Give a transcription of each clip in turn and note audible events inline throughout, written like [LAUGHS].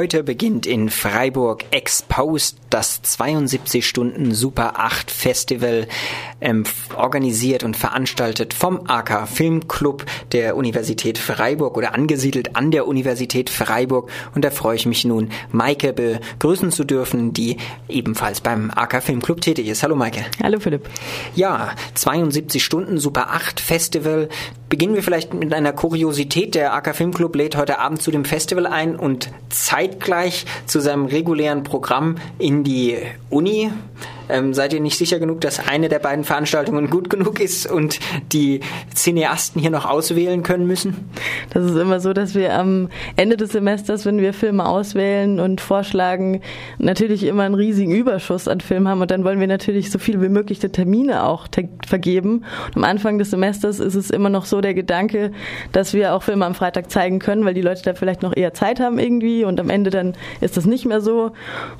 Heute beginnt in Freiburg Exposed das 72 Stunden Super 8 Festival, ähm, organisiert und veranstaltet vom AK Filmclub der Universität Freiburg oder angesiedelt an der Universität Freiburg. Und da freue ich mich nun, Maike begrüßen zu dürfen, die ebenfalls beim AK Filmclub tätig ist. Hallo Maike. Hallo Philipp. Ja, 72 Stunden Super 8 Festival. Beginnen wir vielleicht mit einer Kuriosität. Der AK Filmclub lädt heute Abend zu dem Festival ein und zeitgleich zu seinem regulären Programm in die Uni ähm, seid ihr nicht sicher genug, dass eine der beiden Veranstaltungen gut genug ist und die Cineasten hier noch auswählen können müssen? Das ist immer so, dass wir am Ende des Semesters, wenn wir Filme auswählen und vorschlagen, natürlich immer einen riesigen Überschuss an Filmen haben und dann wollen wir natürlich so viel wie möglich der Termine auch vergeben. Und am Anfang des Semesters ist es immer noch so der Gedanke, dass wir auch Filme am Freitag zeigen können, weil die Leute da vielleicht noch eher Zeit haben irgendwie und am Ende dann ist das nicht mehr so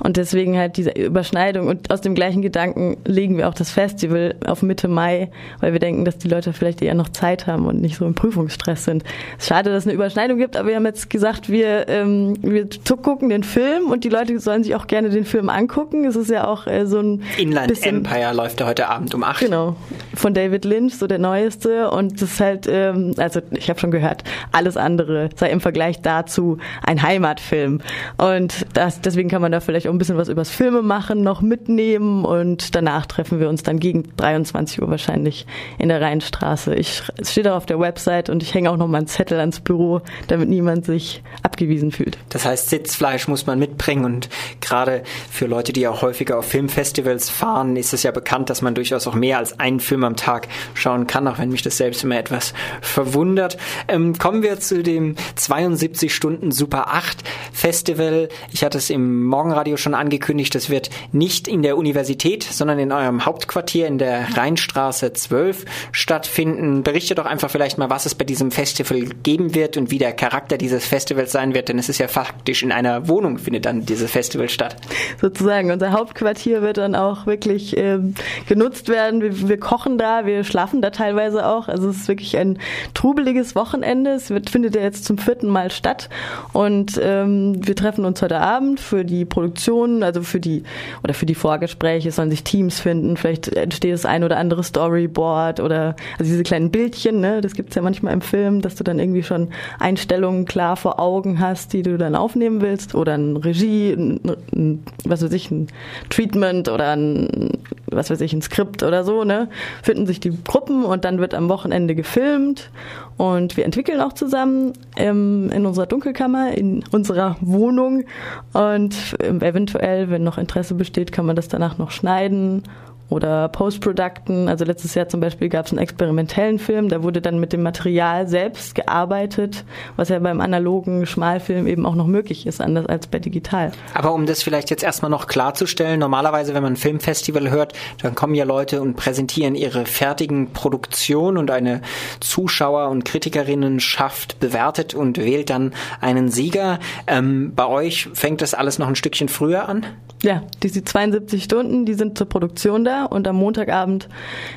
und deswegen halt diese Überschneidung und aus dem gleichen Gedanken legen wir auch das Festival auf Mitte Mai, weil wir denken, dass die Leute vielleicht eher noch Zeit haben und nicht so im Prüfungsstress sind. Es ist schade, dass es eine Überschneidung gibt, aber wir haben jetzt gesagt, wir, ähm, wir gucken den Film und die Leute sollen sich auch gerne den Film angucken. Es ist ja auch äh, so ein Inland bisschen, Empire läuft ja heute Abend um acht. Genau, von David Lynch, so der neueste und das ist halt, ähm, also ich habe schon gehört, alles andere sei im Vergleich dazu ein Heimatfilm und das, deswegen kann man da vielleicht auch ein bisschen was übers Filme machen, noch mitnehmen und danach treffen wir uns dann gegen 23 Uhr wahrscheinlich in der Rheinstraße. Ich, es steht auch auf der Website und ich hänge auch noch mal einen Zettel ans Büro, damit niemand sich abgewiesen fühlt. Das heißt, Sitzfleisch muss man mitbringen und gerade für Leute, die auch häufiger auf Filmfestivals fahren, ist es ja bekannt, dass man durchaus auch mehr als einen Film am Tag schauen kann, auch wenn mich das selbst immer etwas verwundert. Ähm, kommen wir zu dem 72 Stunden Super 8 Festival. Ich hatte es im Morgenradio schon angekündigt, das wird nicht in der Universität Universität, sondern in eurem Hauptquartier in der Rheinstraße 12 stattfinden. Berichte doch einfach vielleicht mal, was es bei diesem Festival geben wird und wie der Charakter dieses Festivals sein wird, denn es ist ja faktisch in einer Wohnung findet dann dieses Festival statt. Sozusagen, unser Hauptquartier wird dann auch wirklich äh, genutzt werden. Wir, wir, kochen da, wir schlafen da teilweise auch. Also es ist wirklich ein trubeliges Wochenende. Es wird, findet ja jetzt zum vierten Mal statt und ähm, wir treffen uns heute Abend für die Produktion, also für die oder für die Vorgespräche es sollen sich Teams finden, vielleicht entsteht das ein oder andere Storyboard oder also diese kleinen Bildchen, ne, das gibt's ja manchmal im Film, dass du dann irgendwie schon Einstellungen klar vor Augen hast, die du dann aufnehmen willst oder ein Regie, ein, ein, was weiß ich, ein Treatment oder ein, was weiß ich, ein Skript oder so, ne, finden sich die Gruppen und dann wird am Wochenende gefilmt und wir entwickeln auch zusammen ähm, in unserer Dunkelkammer, in unserer Wohnung. Und eventuell, wenn noch Interesse besteht, kann man das danach noch schneiden oder Post-Producten. Also letztes Jahr zum Beispiel gab es einen experimentellen Film, da wurde dann mit dem Material selbst gearbeitet, was ja beim analogen Schmalfilm eben auch noch möglich ist, anders als bei digital. Aber um das vielleicht jetzt erstmal noch klarzustellen, normalerweise, wenn man ein Filmfestival hört, dann kommen ja Leute und präsentieren ihre fertigen Produktionen und eine Zuschauer- und Kritikerinnenschaft bewertet und wählt dann einen Sieger. Ähm, bei euch fängt das alles noch ein Stückchen früher an? Ja, diese 72 Stunden, die sind zur Produktion da und am Montagabend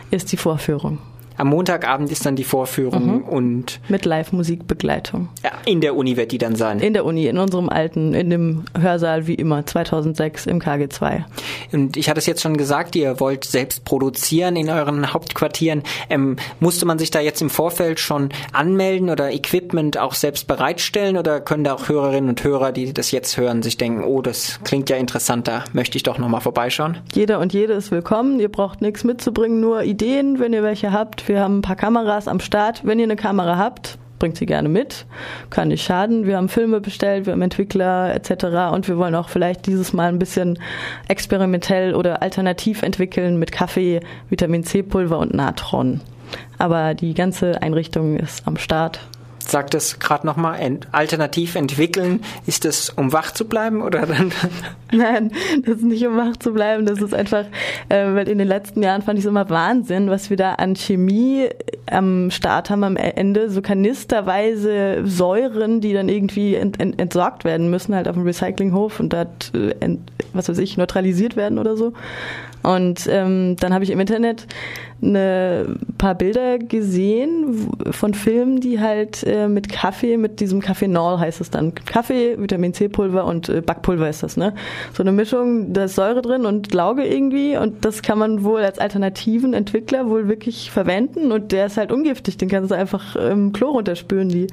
ist die Vorführung. Am Montagabend ist dann die Vorführung mhm. und. Mit Live-Musikbegleitung. Ja, in der Uni wird die dann sein. In der Uni, in unserem alten, in dem Hörsaal wie immer, 2006 im KG2. Und ich hatte es jetzt schon gesagt, ihr wollt selbst produzieren in euren Hauptquartieren. Ähm, musste man sich da jetzt im Vorfeld schon anmelden oder Equipment auch selbst bereitstellen oder können da auch Hörerinnen und Hörer, die das jetzt hören, sich denken, oh, das klingt ja interessant, da möchte ich doch nochmal vorbeischauen? Jeder und jede ist willkommen. Ihr braucht nichts mitzubringen, nur Ideen, wenn ihr welche habt wir haben ein paar Kameras am Start. Wenn ihr eine Kamera habt, bringt sie gerne mit, kann nicht schaden. Wir haben Filme bestellt, wir haben Entwickler etc. Und wir wollen auch vielleicht dieses Mal ein bisschen experimentell oder alternativ entwickeln mit Kaffee, Vitamin C-Pulver und Natron. Aber die ganze Einrichtung ist am Start sag das gerade nochmal, ent alternativ entwickeln, ist das, um wach zu bleiben oder dann? [LAUGHS] Nein, das ist nicht um wach zu bleiben, das ist einfach, äh, weil in den letzten Jahren fand ich es immer Wahnsinn, was wir da an Chemie am Start haben am Ende so kanisterweise Säuren, die dann irgendwie ent, ent, entsorgt werden müssen, halt auf dem Recyclinghof und dort, äh, was weiß ich, neutralisiert werden oder so. Und ähm, dann habe ich im Internet eine paar Bilder gesehen von Filmen, die halt äh, mit Kaffee, mit diesem Kaffeenol heißt es dann. Kaffee, Vitamin C Pulver und äh, Backpulver ist das, ne? So eine Mischung, da ist Säure drin und Lauge irgendwie und das kann man wohl als alternativen Entwickler wohl wirklich verwenden und der ist halt ungiftig, den kannst du einfach im Klo runterspülen, die.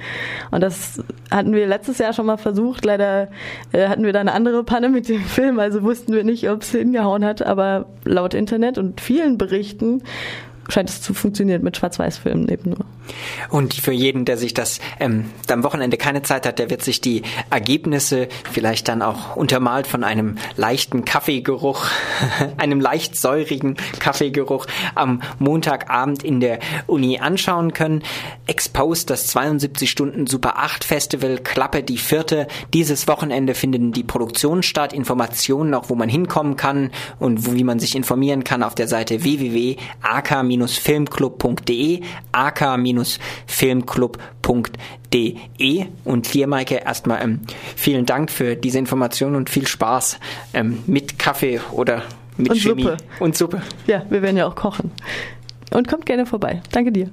Und das hatten wir letztes Jahr schon mal versucht, leider äh, hatten wir da eine andere Panne mit dem Film, also wussten wir nicht, ob es hingehauen hat, aber laut Internet und vielen Berichten scheint es zu funktionieren mit Schwarz-Weiß-Filmen eben nur. Und für jeden, der sich das ähm, am Wochenende keine Zeit hat, der wird sich die Ergebnisse vielleicht dann auch untermalt von einem leichten Kaffeegeruch, [LAUGHS] einem leicht säurigen Kaffeegeruch am Montagabend in der Uni anschauen können. Exposed, das 72 Stunden Super 8 Festival, Klappe die vierte. Dieses Wochenende finden die Produktionen statt, Informationen auch, wo man hinkommen kann und wie man sich informieren kann auf der Seite www.ak- ak-filmclub.de, ak-filmclub.de. Und hier, Maike, erstmal ähm, vielen Dank für diese Information und viel Spaß ähm, mit Kaffee oder mit und Chemie Suppe. und Suppe. Ja, wir werden ja auch kochen. Und kommt gerne vorbei. Danke dir.